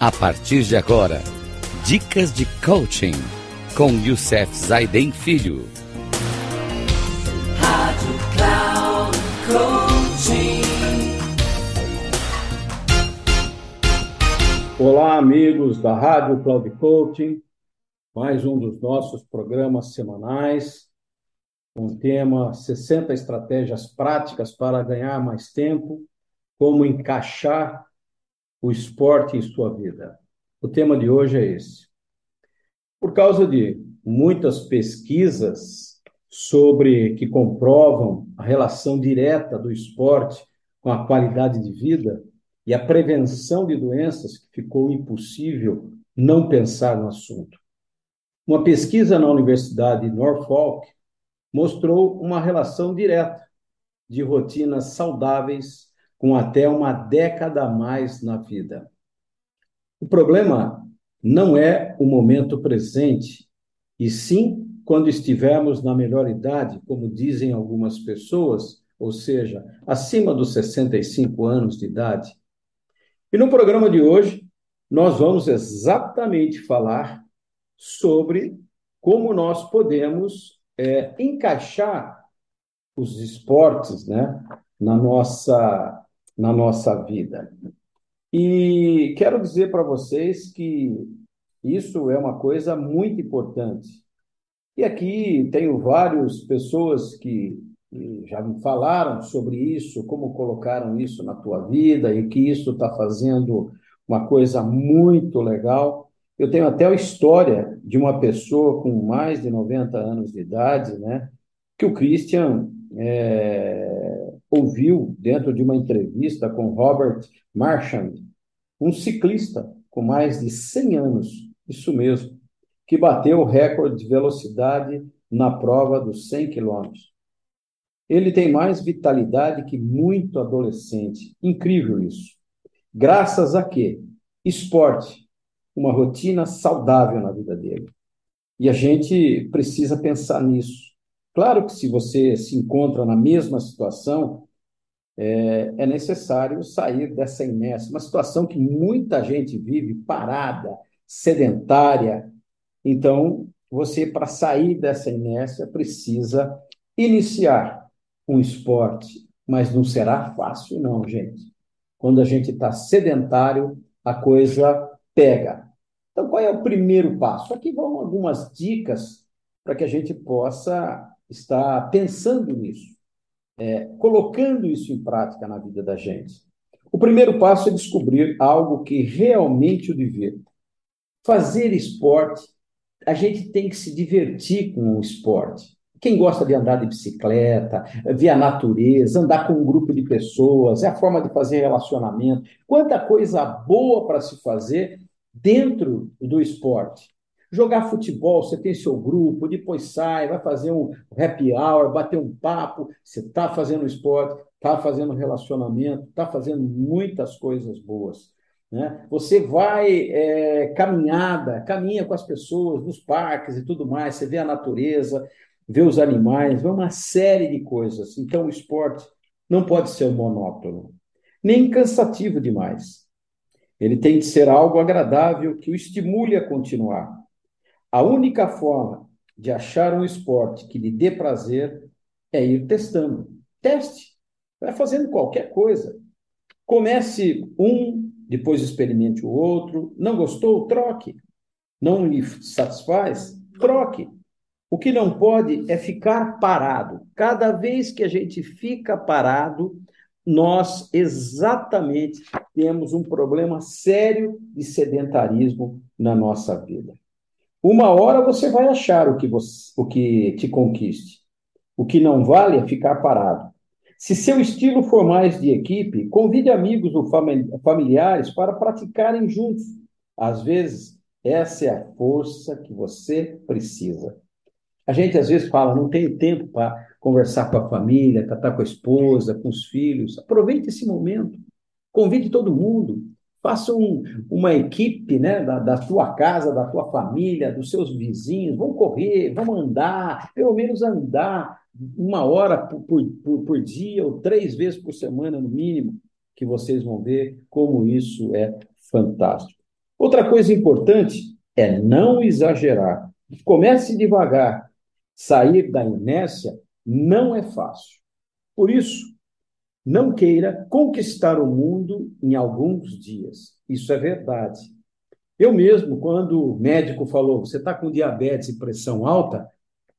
A partir de agora, dicas de coaching com Youssef Zaiden Filho. Rádio Cloud Coaching. Olá, amigos da Rádio Cloud Coaching. Mais um dos nossos programas semanais com o tema 60 estratégias práticas para ganhar mais tempo, como encaixar o esporte em sua vida. O tema de hoje é esse. Por causa de muitas pesquisas sobre que comprovam a relação direta do esporte com a qualidade de vida e a prevenção de doenças ficou impossível não pensar no assunto. Uma pesquisa na Universidade de Norfolk mostrou uma relação direta de rotinas saudáveis com até uma década a mais na vida. O problema não é o momento presente, e sim quando estivermos na melhor idade, como dizem algumas pessoas, ou seja, acima dos 65 anos de idade. E no programa de hoje, nós vamos exatamente falar sobre como nós podemos é, encaixar os esportes né, na nossa na nossa vida. E quero dizer para vocês que isso é uma coisa muito importante. E aqui tenho várias pessoas que já me falaram sobre isso, como colocaram isso na tua vida e que isso está fazendo uma coisa muito legal. Eu tenho até a história de uma pessoa com mais de 90 anos de idade, né? Que o Christian é, ouviu dentro de uma entrevista com Robert Marchand, um ciclista com mais de 100 anos, isso mesmo, que bateu o recorde de velocidade na prova dos 100 quilômetros. Ele tem mais vitalidade que muito adolescente. Incrível isso. Graças a quê? Esporte, uma rotina saudável na vida dele. E a gente precisa pensar nisso. Claro que se você se encontra na mesma situação, é, é necessário sair dessa inércia, uma situação que muita gente vive parada, sedentária. Então, você, para sair dessa inércia, precisa iniciar um esporte, mas não será fácil, não, gente. Quando a gente está sedentário, a coisa pega. Então, qual é o primeiro passo? Aqui vão algumas dicas para que a gente possa está pensando nisso, é, colocando isso em prática na vida da gente. O primeiro passo é descobrir algo que realmente o divirta. Fazer esporte, a gente tem que se divertir com o esporte. Quem gosta de andar de bicicleta, ver a natureza, andar com um grupo de pessoas, é a forma de fazer relacionamento. Quanta coisa boa para se fazer dentro do esporte. Jogar futebol, você tem seu grupo, depois sai, vai fazer um happy hour, bater um papo, você está fazendo esporte, está fazendo relacionamento, está fazendo muitas coisas boas. Né? Você vai é, caminhada, caminha com as pessoas nos parques e tudo mais, você vê a natureza, vê os animais, vê uma série de coisas. Então, o esporte não pode ser monótono, nem cansativo demais. Ele tem de ser algo agradável que o estimule a continuar. A única forma de achar um esporte que lhe dê prazer é ir testando. Teste. Vai fazendo qualquer coisa. Comece um, depois experimente o outro. Não gostou? Troque. Não lhe satisfaz? Troque. O que não pode é ficar parado. Cada vez que a gente fica parado, nós exatamente temos um problema sério de sedentarismo na nossa vida. Uma hora você vai achar o que, você, o que te conquiste. O que não vale é ficar parado. Se seu estilo for mais de equipe, convide amigos ou familiares para praticarem juntos. Às vezes, essa é a força que você precisa. A gente às vezes fala, não tenho tempo para conversar com a família, tratar com a esposa, com os filhos. Aproveite esse momento. Convide todo mundo. Faça um, uma equipe né, da, da tua casa, da tua família, dos seus vizinhos. Vão correr, vão andar, pelo menos andar uma hora por, por, por dia ou três vezes por semana, no mínimo, que vocês vão ver como isso é fantástico. Outra coisa importante é não exagerar. Comece devagar. Sair da inércia não é fácil. Por isso, não queira conquistar o mundo em alguns dias. Isso é verdade. Eu mesmo, quando o médico falou, você está com diabetes e pressão alta,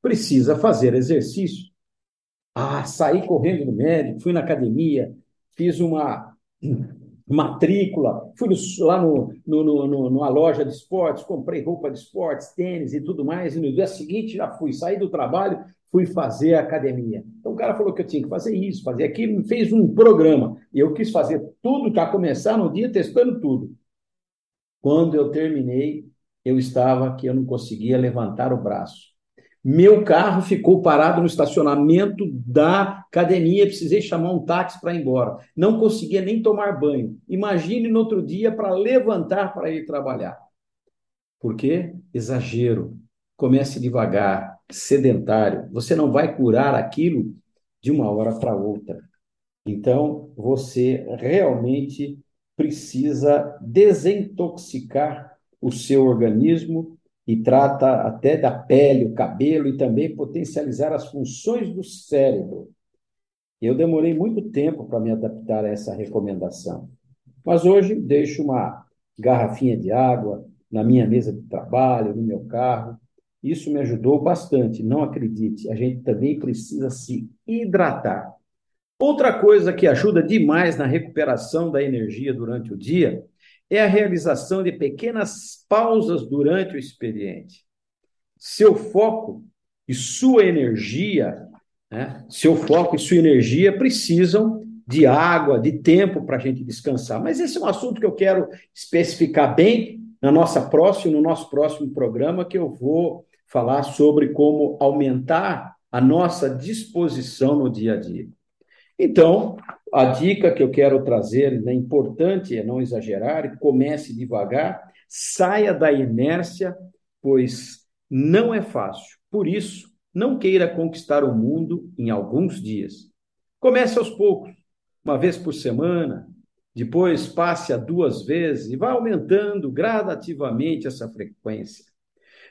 precisa fazer exercício. Ah, saí correndo do médico, fui na academia, fiz uma matrícula, fui lá no, no, no, no, numa loja de esportes, comprei roupa de esportes, tênis e tudo mais, e no dia seguinte já fui, saí do trabalho, fui fazer academia. Então o cara falou que eu tinha que fazer isso, fazer aquilo, me fez um programa. E eu quis fazer tudo para começar no dia testando tudo. Quando eu terminei, eu estava que eu não conseguia levantar o braço. Meu carro ficou parado no estacionamento da academia, precisei chamar um táxi para ir embora. Não conseguia nem tomar banho. Imagine no outro dia para levantar para ir trabalhar. Por quê? Exagero. Comece devagar, sedentário. Você não vai curar aquilo de uma hora para outra. Então, você realmente precisa desintoxicar o seu organismo e trata até da pele, o cabelo e também potencializar as funções do cérebro. Eu demorei muito tempo para me adaptar a essa recomendação, mas hoje deixo uma garrafinha de água na minha mesa de trabalho, no meu carro. Isso me ajudou bastante. Não acredite, a gente também precisa se hidratar. Outra coisa que ajuda demais na recuperação da energia durante o dia é a realização de pequenas pausas durante o expediente. Seu foco e sua energia, né? seu foco e sua energia precisam de água, de tempo para a gente descansar. Mas esse é um assunto que eu quero especificar bem na nossa próxima, no nosso próximo programa, que eu vou falar sobre como aumentar a nossa disposição no dia a dia. Então, a dica que eu quero trazer, né, importante é não exagerar, comece devagar, saia da inércia, pois não é fácil. Por isso, não queira conquistar o mundo em alguns dias. Comece aos poucos, uma vez por semana, depois passe a duas vezes e vá aumentando gradativamente essa frequência.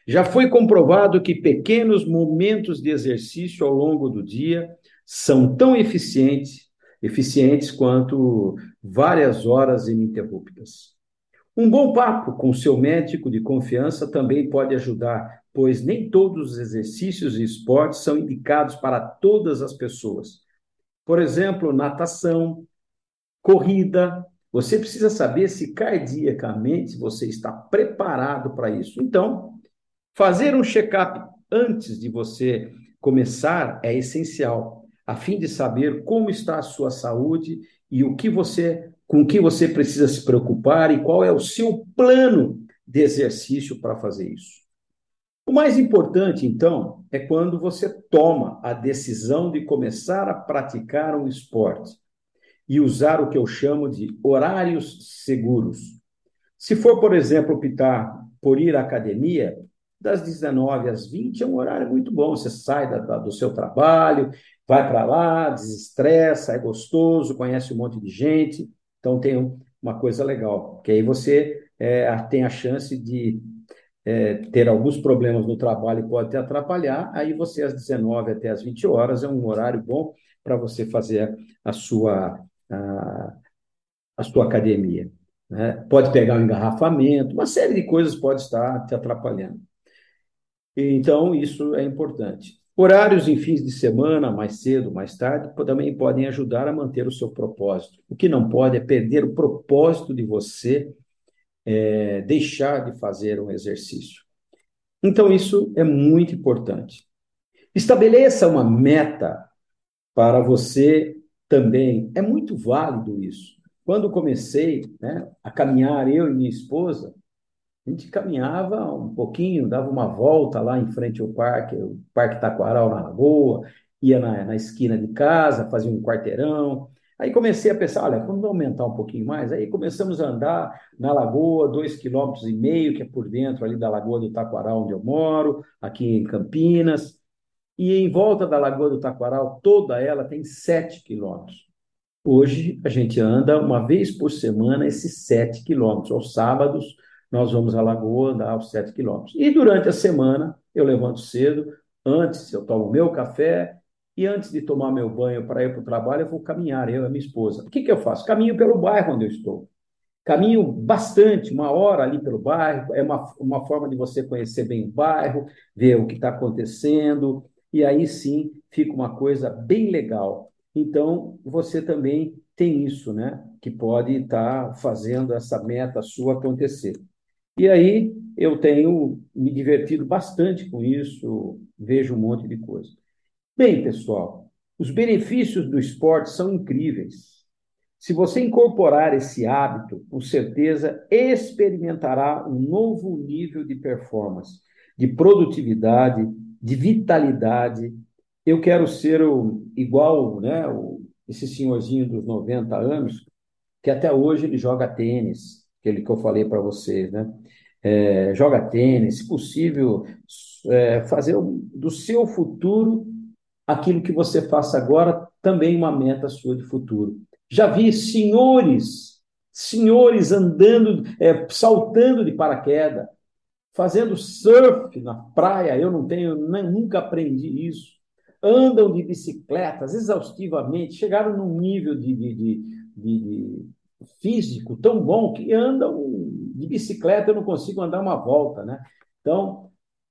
Já foi comprovado que pequenos momentos de exercício ao longo do dia são tão eficientes, eficientes quanto várias horas ininterruptas. Um bom papo com seu médico de confiança também pode ajudar, pois nem todos os exercícios e esportes são indicados para todas as pessoas. Por exemplo, natação, corrida. Você precisa saber se cardiacamente você está preparado para isso. Então, fazer um check-up antes de você começar é essencial a fim de saber como está a sua saúde e o que você, com o que você precisa se preocupar e qual é o seu plano de exercício para fazer isso. O mais importante, então, é quando você toma a decisão de começar a praticar um esporte e usar o que eu chamo de horários seguros. Se for, por exemplo, optar por ir à academia, das 19 às 20 é um horário muito bom. Você sai da, da, do seu trabalho, vai para lá, desestressa, é gostoso, conhece um monte de gente. Então tem uma coisa legal, que aí você é, tem a chance de é, ter alguns problemas no trabalho e pode te atrapalhar. Aí você, às 19 até às 20 horas, é um horário bom para você fazer a sua, a, a sua academia. Né? Pode pegar um engarrafamento, uma série de coisas pode estar te atrapalhando. Então, isso é importante. Horários em fins de semana, mais cedo, mais tarde, também podem ajudar a manter o seu propósito. O que não pode é perder o propósito de você é, deixar de fazer um exercício. Então, isso é muito importante. Estabeleça uma meta para você também. É muito válido isso. Quando comecei né, a caminhar, eu e minha esposa, a gente caminhava um pouquinho, dava uma volta lá em frente ao parque, o Parque Taquaral na Lagoa, ia na, na esquina de casa, fazia um quarteirão. Aí comecei a pensar, olha, vamos aumentar um pouquinho mais. Aí começamos a andar na Lagoa, dois quilômetros e meio, que é por dentro ali da Lagoa do Taquaral, onde eu moro, aqui em Campinas. E em volta da Lagoa do Taquaral, toda ela tem sete quilômetros. Hoje a gente anda uma vez por semana esses sete quilômetros, aos sábados, nós vamos à Lagoa andar os 7 quilômetros. E durante a semana, eu levanto cedo, antes eu tomo meu café, e antes de tomar meu banho para ir para o trabalho, eu vou caminhar, eu e minha esposa. O que, que eu faço? Caminho pelo bairro onde eu estou. Caminho bastante, uma hora ali pelo bairro, é uma, uma forma de você conhecer bem o bairro, ver o que está acontecendo, e aí sim fica uma coisa bem legal. Então, você também tem isso, né? Que pode estar tá fazendo essa meta sua acontecer. E aí eu tenho me divertido bastante com isso, vejo um monte de coisa. Bem, pessoal, os benefícios do esporte são incríveis. Se você incorporar esse hábito, com certeza experimentará um novo nível de performance, de produtividade, de vitalidade. Eu quero ser o, igual né, o, esse senhorzinho dos 90 anos, que até hoje ele joga tênis, aquele que eu falei para vocês, né? É, joga tênis, se possível, é, fazer do seu futuro aquilo que você faça agora, também uma meta sua de futuro. Já vi senhores, senhores andando, é, saltando de paraquedas, fazendo surf na praia, eu não tenho, nem, nunca aprendi isso. Andam de bicicletas exaustivamente, chegaram num nível de, de, de, de físico tão bom que andam de bicicleta, eu não consigo andar uma volta, né? Então,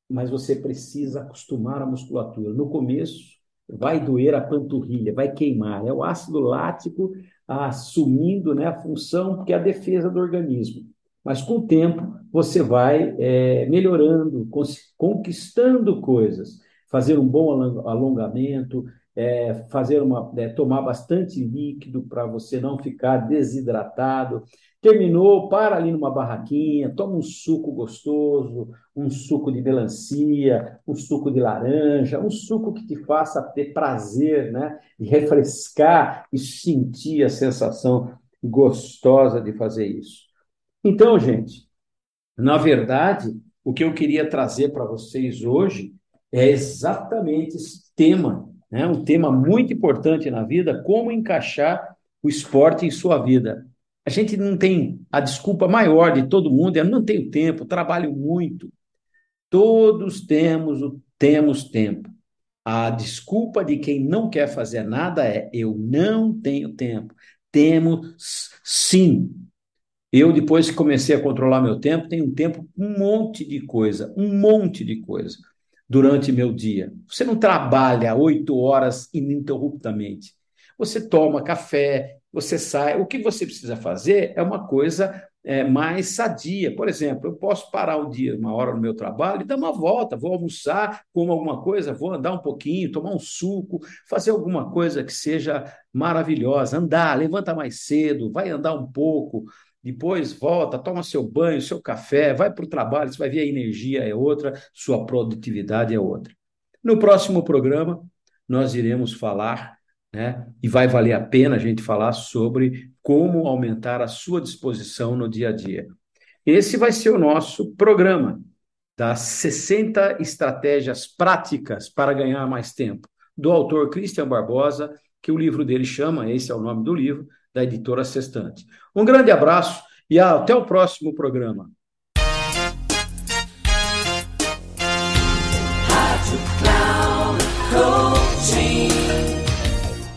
mas você precisa acostumar a musculatura. No começo, vai doer a panturrilha, vai queimar. É o ácido lático assumindo né, a função que é a defesa do organismo. Mas com o tempo você vai é, melhorando, conquistando coisas, fazer um bom alongamento, é, fazer uma, é, tomar bastante líquido para você não ficar desidratado, Terminou, para ali numa barraquinha, toma um suco gostoso, um suco de melancia, um suco de laranja, um suco que te faça ter prazer, né? De refrescar e sentir a sensação gostosa de fazer isso. Então, gente, na verdade, o que eu queria trazer para vocês hoje é exatamente esse tema, né? um tema muito importante na vida, como encaixar o esporte em sua vida. A gente não tem a desculpa maior de todo mundo, eu não tenho tempo, trabalho muito. Todos temos o temos tempo. A desculpa de quem não quer fazer nada é eu não tenho tempo. Temos sim. Eu, depois que comecei a controlar meu tempo, tenho um tempo, um monte de coisa, um monte de coisa durante meu dia. Você não trabalha oito horas ininterruptamente. Você toma café, você sai. O que você precisa fazer é uma coisa é, mais sadia. Por exemplo, eu posso parar um dia, uma hora no meu trabalho e dar uma volta, vou almoçar, como alguma coisa, vou andar um pouquinho, tomar um suco, fazer alguma coisa que seja maravilhosa, andar, levanta mais cedo, vai andar um pouco, depois volta, toma seu banho, seu café, vai para o trabalho, você vai ver a energia é outra, sua produtividade é outra. No próximo programa, nós iremos falar né? E vai valer a pena a gente falar sobre como aumentar a sua disposição no dia a dia. Esse vai ser o nosso programa das 60 estratégias práticas para ganhar mais tempo, do autor Christian Barbosa, que o livro dele chama, esse é o nome do livro, da editora Sextante. Um grande abraço e até o próximo programa.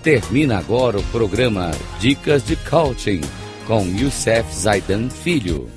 Termina agora o programa Dicas de Coaching com Youssef Zaidan Filho.